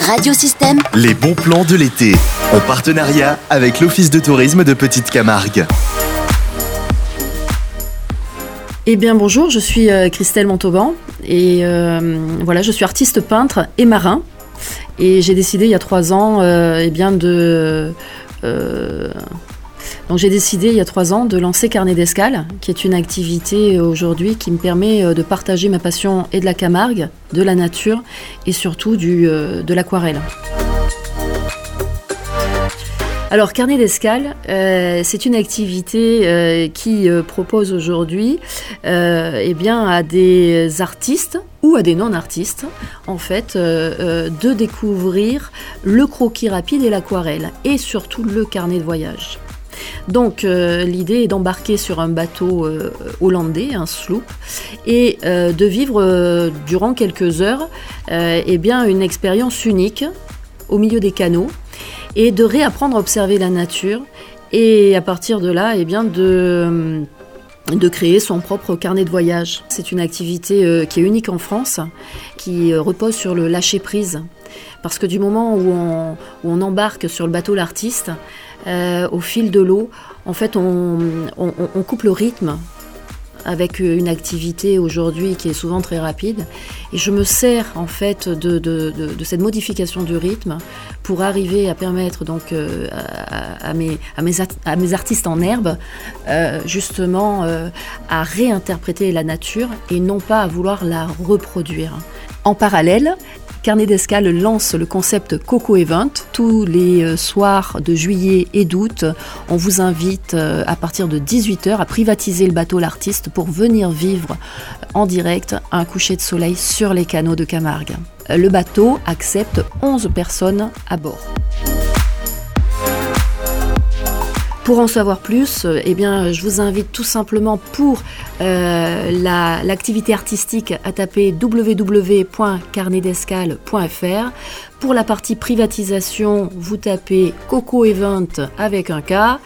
Radiosystème. Les bons plans de l'été. En partenariat avec l'Office de tourisme de Petite Camargue. Eh bien bonjour, je suis euh, Christelle Montauban et euh, voilà, je suis artiste peintre et marin. Et j'ai décidé il y a trois ans euh, eh bien de euh, j'ai décidé il y a trois ans de lancer Carnet d'escale, qui est une activité aujourd'hui qui me permet euh, de partager ma passion et de la Camargue, de la nature et surtout euh, de l'aquarelle. Alors, Carnet d'escale, euh, c'est une activité euh, qui euh, propose aujourd'hui euh, eh bien, à des artistes ou à des non-artistes, en fait, euh, euh, de découvrir le croquis rapide et l'aquarelle, et surtout le carnet de voyage. Donc euh, l'idée est d'embarquer sur un bateau euh, hollandais, un sloop, et euh, de vivre durant quelques heures eh bien, une expérience unique au milieu des canaux et de réapprendre à observer la nature et à partir de là eh bien, de, de créer son propre carnet de voyage. C'est une activité euh, qui est unique en France, qui euh, repose sur le lâcher-prise. Parce que du moment où on, embarque sur le bateau l'artiste, euh, au fil de l'eau, en fait, on coupe le rythme avec une activité aujourd'hui qui est souvent très rapide. Et je me sers en fait de, cette modification du rythme pour arriver à permettre donc euh, à, mes, artistes en herbe euh, justement euh, à réinterpréter la nature et non pas à vouloir la reproduire. En parallèle, Carnet d'escale lance le concept Coco Event. Tous les euh, soirs de juillet et d'août, on vous invite euh, à partir de 18h à privatiser le bateau L'Artiste pour venir vivre en direct un coucher de soleil sur les canaux de Camargue. Euh, Le bateau accepte 11 personnes à bord. Pour en savoir plus, euh, eh je vous invite tout simplement pour euh, la- l'activité artistique à taper www.carnetdescale.fr. Pour la partie privatisation, vous tapez Coco Event avec un K.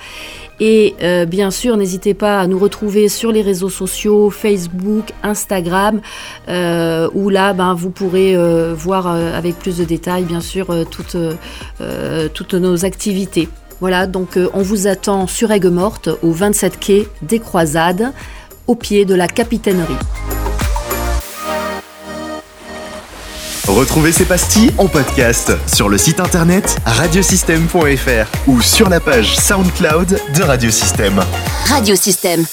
Et euh, bien sûr, n'hésitez pas à nous retrouver sur les réseaux sociaux, Facebook, Instagram, où là, ben, vous pourrez voir avec plus de détails, bien sûr, toutes nos activités. Voilà, donc euh, on vous attend sur Aigues-Mortes, au 27 quai des Croisades, au pied de la capitainerie. Retrouvez ces pastilles en podcast sur le site internet radiosystème.fr ou sur la page SoundCloud de Radiosystème. Radiosystème.